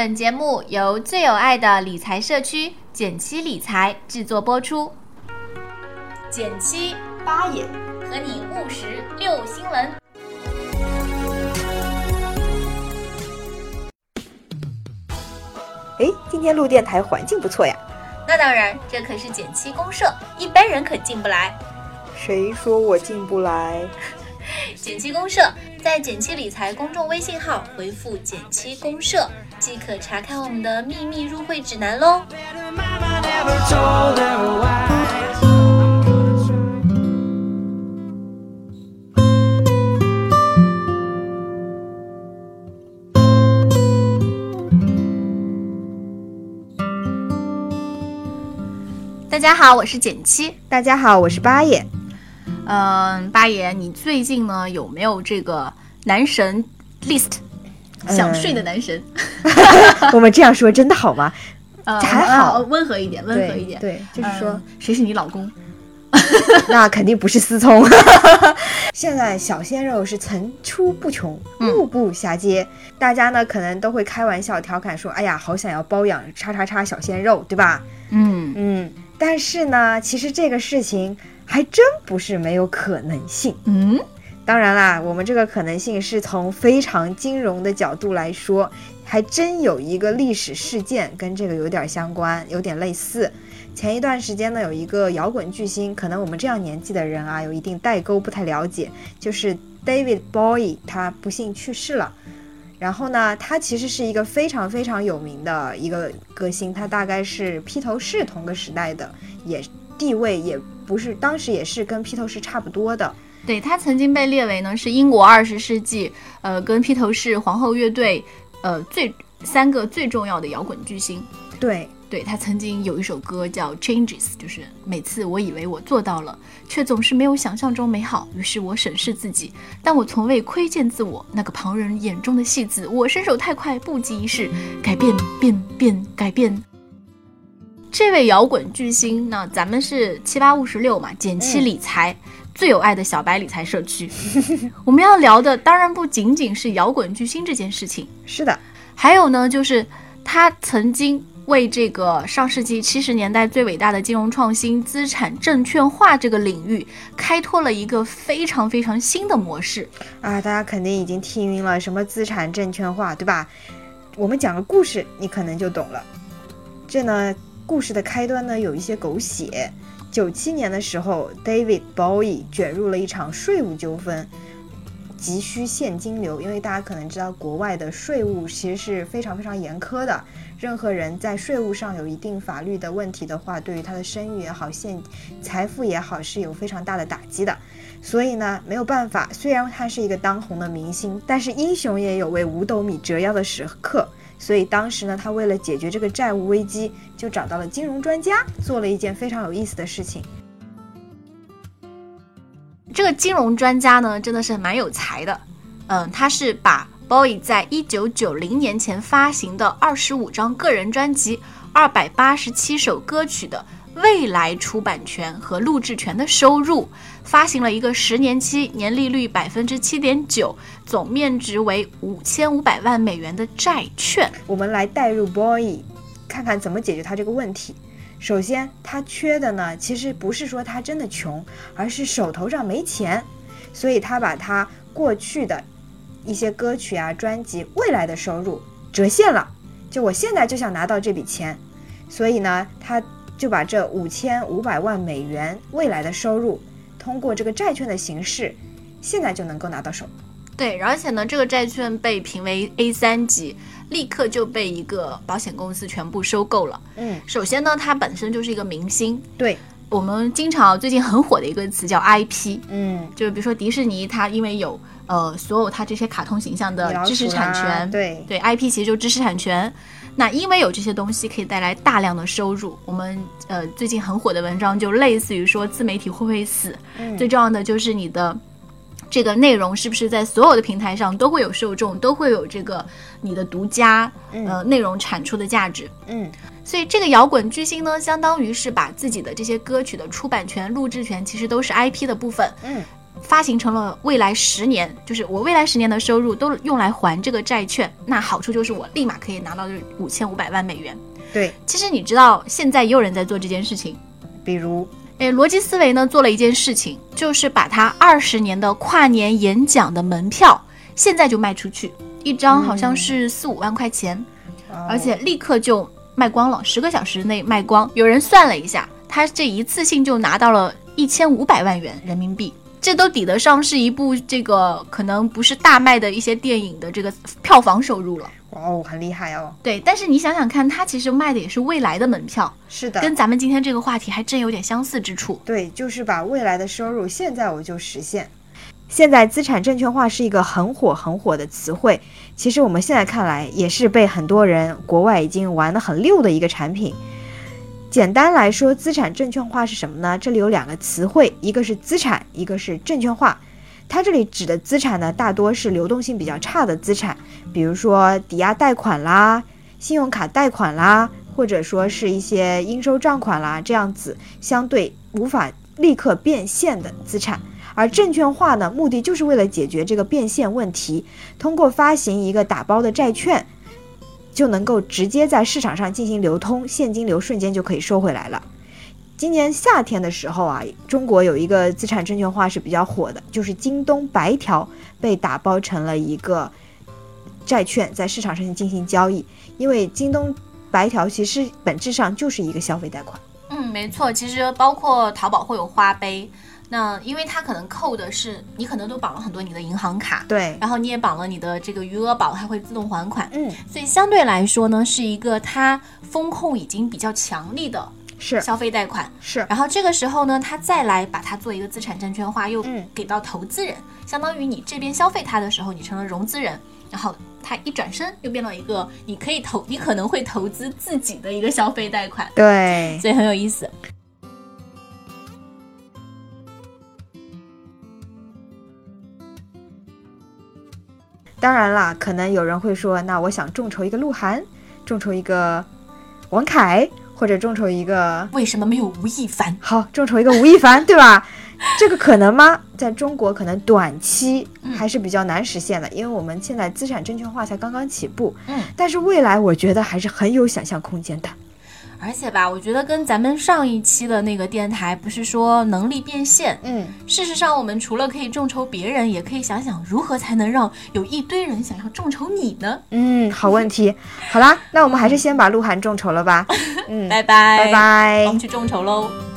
本节目由最有爱的理财社区简七理财制作播出。减七八爷和你务实六新闻。哎，今天录电台环境不错呀。那当然，这可是减七公社，一般人可进不来。谁说我进不来？减七公社在减七理财公众微信号回复“减七公社”即可查看我们的秘密入会指南喽。大家好，我是减七。大家好，我是八爷。嗯，八爷，你最近呢有没有这个男神 list 想睡的男神？我们这样说真的好吗？呃，还好呃温和一点，温和一点。对，就是说嗯，谁是你老公？那肯定不是思聪。现在小鲜肉是层出不穷，嗯目不暇接。大家呢可能都会开玩笑调侃说：“哎呀，好想要包养叉叉叉小鲜肉，对吧嗯？”嗯，但是呢，其实这个事情还真不是没有可能性。嗯，当然啦，我们这个可能性是从非常金融的角度来说，还真有一个历史事件跟这个有点相关，有点类似。前一段时间呢，有一个摇滚巨星，可能我们这样年纪的人啊，有一定代沟，不太了解，就是 David Bowie，他不幸去世了。然后呢，他其实是一个非常非常有名的一个歌星，他大概是披头士同个时代的，也地位也不是当时也是跟披头士差不多的。对他曾经被列为呢是英国二十世纪呃跟披头士、皇后乐队呃最三个最重要的摇滚巨星。对，对他曾经有一首歌叫《Changes》，就是每次我以为我做到了，却总是没有想象中美好。于是我审视自己，但我从未窥见自我那个旁人眼中的戏子。我身手太快，不及一事，改变变变改变。这位摇滚巨星，那咱们是七八五十六嘛，减七理财、最有爱的小白理财社区。我们要聊的当然不仅仅是摇滚巨星这件事情，是的，还有呢，就是他曾经为这个上世纪七十年代最伟大的金融创新——资产证券化这个领域，开拓了一个非常非常新的模式。啊，大家肯定已经听晕了，什么资产证券化，对吧？我们讲个故事，你可能就懂了。这呢，故事的开端呢有一些狗血。九七年的时候，David Bowie 卷入了一场税务纠纷，急需现金流。因为大家可能知道，国外的税务其实是非常非常严苛的，任何人在税务上有一定法律的问题的话，对于他的声誉也好，现财富也好，是有非常大的打击的。所以呢，没有办法，虽然他是一个当红的明星，但是英雄也有为五斗米折腰的时刻。所以当时呢，他为了解决这个债务危机，就找到了金融专家，做了一件非常有意思的事情。这个金融专家呢，真的是蛮有才的。嗯，他是把 b o y 在一九九零年前发行的二十五张个人专辑、二百八十七首歌曲的未来出版权和录制权的收入，发行了一个十年期、年利率百分之七点九、总面值为五千五百万美元的债券。我们来带入 Boy，看看怎么解决他这个问题。首先，他缺的呢，其实不是说他真的穷，而是手头上没钱，所以他把他过去的一些歌曲啊、专辑未来的收入折现了。就我现在就想拿到这笔钱，所以呢，他就把这五千五百万美元未来的收入，通过这个债券的形式，现在就能够拿到手。对，而且呢，这个债券被评为 A 三级，立刻就被一个保险公司全部收购了。嗯，首先呢，它本身就是一个明星，对，我们经常最近很火的一个词叫 IP，嗯，就是比如说迪士尼，它因为有呃所有它这些卡通形象的知识产权，对对 IP 其实就是知识产权。那因为有这些东西可以带来大量的收入，我们呃最近很火的文章就类似于说自媒体会不会死，嗯最重要的就是你的。这个内容是不是在所有的平台上都会有受众，都会有这个你的独家呃内容产出的价值？嗯，所以这个摇滚巨星呢，相当于是把自己的这些歌曲的出版权、录制权，其实都是 IP 的部分，嗯，发行成了未来十年，就是我未来十年的收入都用来还这个债券，那好处就是我立马可以拿到这五千五百万美元。对，其实你知道，现在也有人在做这件事情。比如，诶，逻辑思维呢做了一件事情，就是把他二十年的跨年演讲的门票，现在就卖出去，一张好像是四五万块钱，而且立刻就卖光了，十个小时内卖光。有人算了一下，他这一次性就拿到了一千五百万元人民币，这都抵得上是一部这个可能不是大卖的一些电影的这个票房收入了。哦，很厉害哦。对，但是你想想看，它其实卖的也是未来的门票，是的，跟咱们今天这个话题还真有点相似之处。对，就是把未来的收入现在我就实现。现在资产证券化是一个很火很火的词汇，其实我们现在看来也是被很多人国外已经玩得很溜的一个产品。简单来说，资产证券化是什么呢？这里有两个词汇，一个是资产，一个是证券化。它这里指的资产呢，大多是流动性比较差的资产，比如说抵押贷款啦、信用卡贷款啦，或者说是一些应收账款啦，这样子相对无法立刻变现的资产。而证券化呢，目的就是为了解决这个变现问题，通过发行一个打包的债券，就能够直接在市场上进行流通，现金流瞬间就可以收回来了。今年夏天的时候啊，中国有一个资产证券化是比较火的，就是京东白条被打包成了一个债券，在市场上进行交易。因为京东白条其实本质上就是一个消费贷款。嗯，没错，其实包括淘宝会有花呗，那因为它可能扣的是你可能都绑了很多你的银行卡，对，然后你也绑了你的这个余额宝，它会自动还款，嗯，所以相对来说呢，是一个它风控已经比较强力的。是。消费贷款。是，然后这个时候呢，他再来把它做一个资产证券化，又嗯。给到投资人，相当于你这边消费它的时候，你成了融资人，然后他一转身又变到一个你可以投，你可能会投资自己的一个消费贷款，对，所以很有意思。当然啦，可能有人会说，那我想众筹一个鹿晗，众筹一个王凯，或者众筹一个为什么没有吴亦凡？好，众筹一个吴亦凡，对吧？这个可能吗？在中国可能短期还是比较难实现的，因为我们现在资产证券化才刚刚起步。嗯，但是未来我觉得还是很有想象空间的。而且吧，我觉得跟咱们上一期的那个电台不是说能力变现，嗯，事实上我们除了可以众筹别人，也可以想想如何才能让有一堆人想要众筹你呢？嗯，好问题。好啦，那我们还是先把鹿晗众筹了吧。嗯，拜拜，拜拜我们去众筹喽。